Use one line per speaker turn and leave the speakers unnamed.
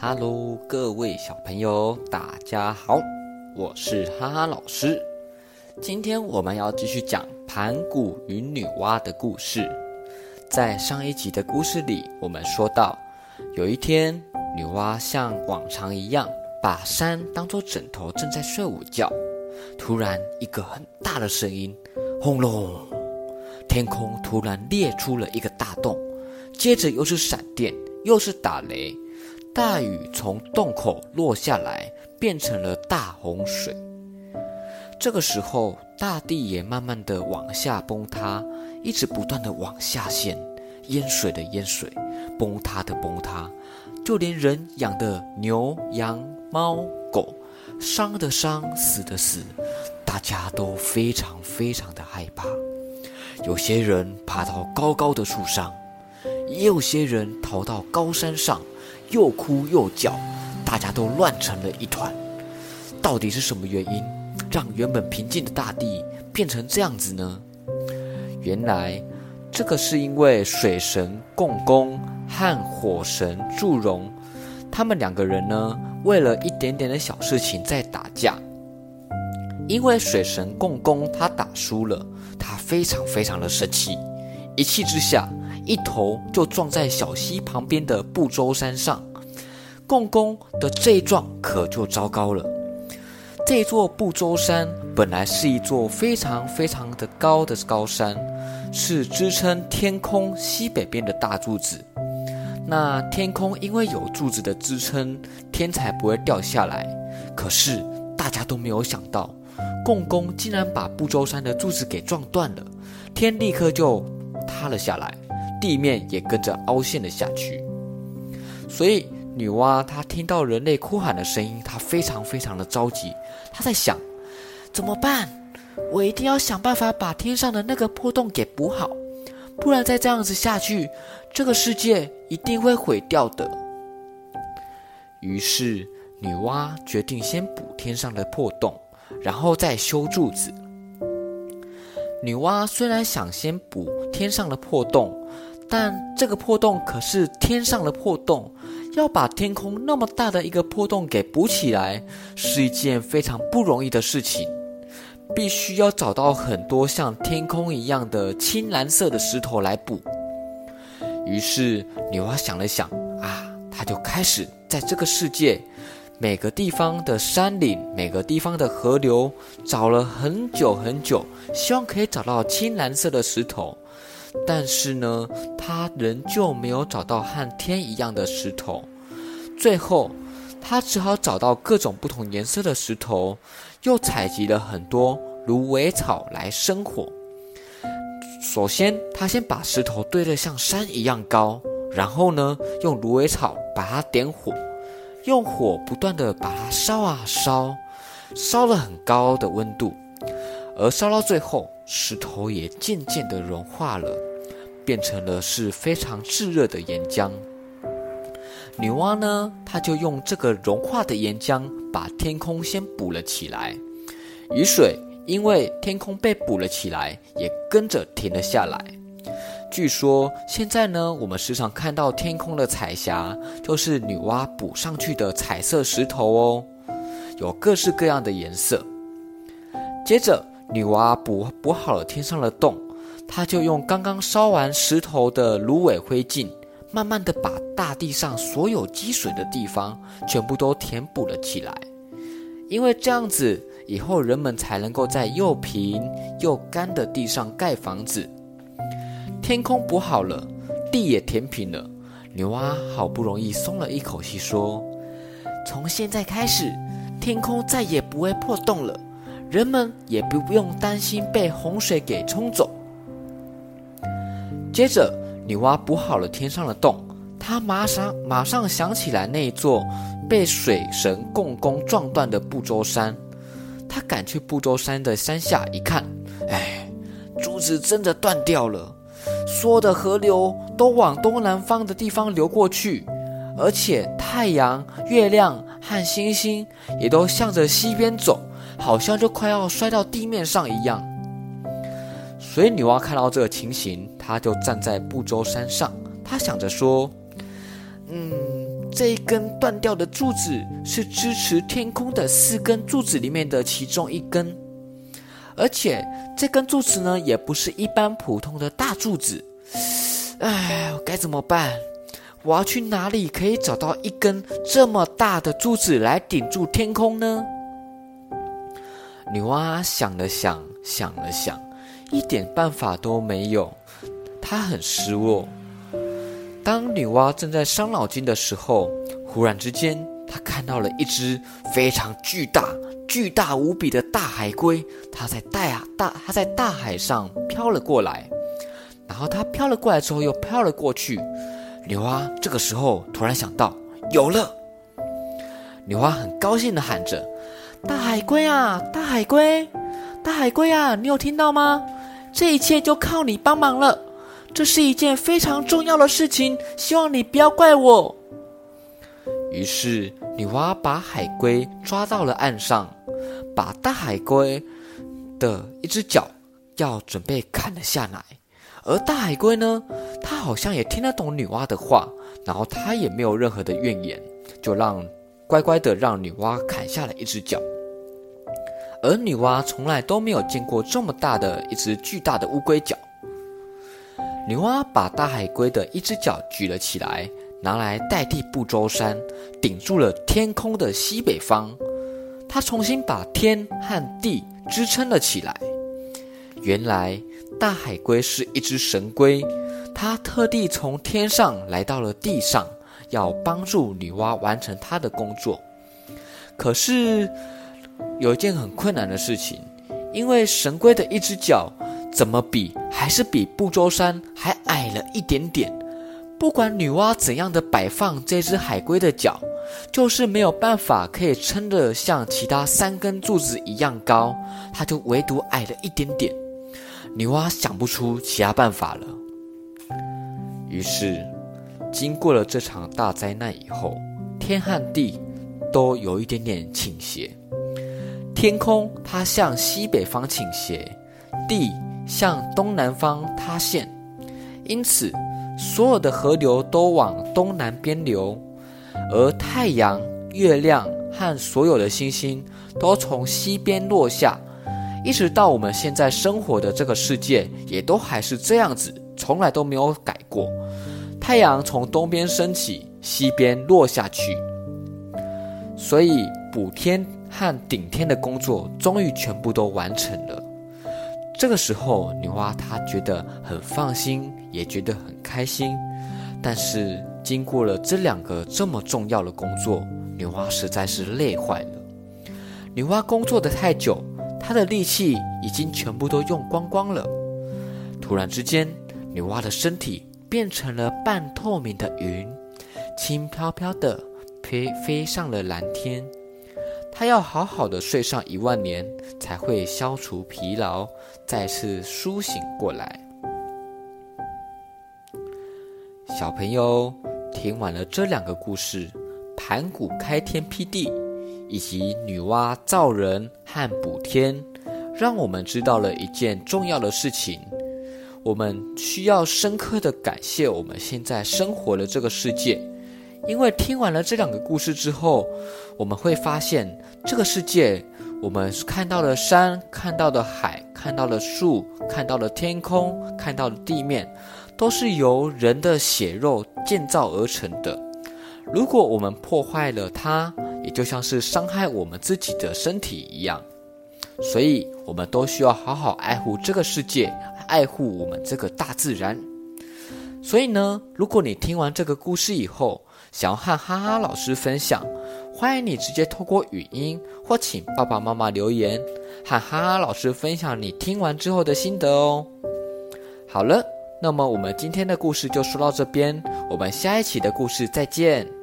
Hello，各位小朋友，大家好，我是哈哈老师。今天我们要继续讲盘古与女娲的故事。在上一集的故事里，我们说到，有一天，女娲像往常一样，把山当作枕头，正在睡午觉。突然，一个很大的声音，轰隆，天空突然裂出了一个大洞，接着又是闪电，又是打雷。大雨从洞口落下来，变成了大洪水。这个时候，大地也慢慢的往下崩塌，一直不断的往下陷，淹水的淹水，崩塌的崩塌，就连人养的牛、羊、猫、狗，伤的伤，死的死，大家都非常非常的害怕。有些人爬到高高的树上，也有些人逃到高山上。又哭又叫，大家都乱成了一团。到底是什么原因，让原本平静的大地变成这样子呢？原来，这个是因为水神共工和火神祝融，他们两个人呢，为了一点点的小事情在打架。因为水神共工他打输了，他非常非常的生气，一气之下。一头就撞在小溪旁边的不周山上，共工的这一撞可就糟糕了。这座不周山本来是一座非常非常的高的高山，是支撑天空西北边的大柱子。那天空因为有柱子的支撑，天才不会掉下来。可是大家都没有想到，共工竟然把不周山的柱子给撞断了，天立刻就塌了下来。地面也跟着凹陷了下去，所以女娲她听到人类哭喊的声音，她非常非常的着急。她在想，怎么办？我一定要想办法把天上的那个破洞给补好，不然再这样子下去，这个世界一定会毁掉的。于是女娲决定先补天上的破洞，然后再修柱子。女娲虽然想先补天上的破洞。但这个破洞可是天上的破洞，要把天空那么大的一个破洞给补起来，是一件非常不容易的事情。必须要找到很多像天空一样的青蓝色的石头来补。于是女娲想了想，啊，她就开始在这个世界每个地方的山岭、每个地方的河流找了很久很久，希望可以找到青蓝色的石头。但是呢，他仍旧没有找到和天一样的石头。最后，他只好找到各种不同颜色的石头，又采集了很多芦苇草来生火。首先，他先把石头堆得像山一样高，然后呢，用芦苇草把它点火，用火不断的把它烧啊烧，烧了很高的温度，而烧到最后。石头也渐渐的融化了，变成了是非常炙热的岩浆。女娲呢，她就用这个融化的岩浆把天空先补了起来。雨水因为天空被补了起来，也跟着停了下来。据说现在呢，我们时常看到天空的彩霞，就是女娲补上去的彩色石头哦，有各式各样的颜色。接着。女娲补补好了天上的洞，她就用刚刚烧完石头的芦苇灰烬，慢慢的把大地上所有积水的地方全部都填补了起来。因为这样子，以后人们才能够在又平又干的地上盖房子。天空补好了，地也填平了，女娲好不容易松了一口气，说：“从现在开始，天空再也不会破洞了。”人们也不用担心被洪水给冲走。接着，女娲补好了天上的洞，她马上马上想起来那座被水神共工撞断的不周山。她赶去不周山的山下一看，哎，柱子真的断掉了，所有的河流都往东南方的地方流过去，而且太阳、月亮和星星也都向着西边走。好像就快要摔到地面上一样，所以女娲看到这个情形，她就站在不周山上，她想着说：“嗯，这一根断掉的柱子是支持天空的四根柱子里面的其中一根，而且这根柱子呢，也不是一般普通的大柱子。哎，该怎么办？我要去哪里可以找到一根这么大的柱子来顶住天空呢？女娲想了想，想了想，一点办法都没有。她很失落。当女娲正在伤脑筋的时候，忽然之间，她看到了一只非常巨大、巨大无比的大海龟。它在大啊大，它在大海上飘了过来。然后它飘了过来之后，又飘了过去。女娲这个时候突然想到，有了！女娲很高兴的喊着：“大海龟啊，大海龟，大海龟啊，你有听到吗？这一切就靠你帮忙了。这是一件非常重要的事情，希望你不要怪我。”于是女娲把海龟抓到了岸上，把大海龟的一只脚要准备砍了下来。而大海龟呢，它好像也听得懂女娲的话，然后它也没有任何的怨言，就让乖乖的让女娲砍下了一只脚。而女娲从来都没有见过这么大的一只巨大的乌龟脚。女娲把大海龟的一只脚举了起来，拿来代替不周山，顶住了天空的西北方。她重新把天和地支撑了起来。原来。大海龟是一只神龟，它特地从天上来到了地上，要帮助女娲完成她的工作。可是有一件很困难的事情，因为神龟的一只脚怎么比还是比不周山还矮了一点点。不管女娲怎样的摆放这只海龟的脚，就是没有办法可以撑得像其他三根柱子一样高，它就唯独矮了一点点。女娲想不出其他办法了，于是，经过了这场大灾难以后，天和地都有一点点倾斜。天空它向西北方倾斜，地向东南方塌陷，因此所有的河流都往东南边流，而太阳、月亮和所有的星星都从西边落下。一直到我们现在生活的这个世界，也都还是这样子，从来都没有改过。太阳从东边升起，西边落下去，所以补天和顶天的工作终于全部都完成了。这个时候，女娲她觉得很放心，也觉得很开心。但是经过了这两个这么重要的工作，女娲实在是累坏了。女娲工作的太久。她的力气已经全部都用光光了。突然之间，女娲的身体变成了半透明的云，轻飘飘的飞飞上了蓝天。他要好好的睡上一万年，才会消除疲劳，再次苏醒过来。小朋友，听完了这两个故事：盘古开天辟地。以及女娲造人和补天，让我们知道了一件重要的事情：我们需要深刻的感谢我们现在生活的这个世界。因为听完了这两个故事之后，我们会发现，这个世界我们看到了山、看到了海、看到了树、看到了天空、看到了地面，都是由人的血肉建造而成的。如果我们破坏了它，也就像是伤害我们自己的身体一样，所以我们都需要好好爱护这个世界，爱护我们这个大自然。所以呢，如果你听完这个故事以后，想要和哈哈老师分享，欢迎你直接透过语音或请爸爸妈妈留言，和哈哈老师分享你听完之后的心得哦。好了，那么我们今天的故事就说到这边，我们下一期的故事再见。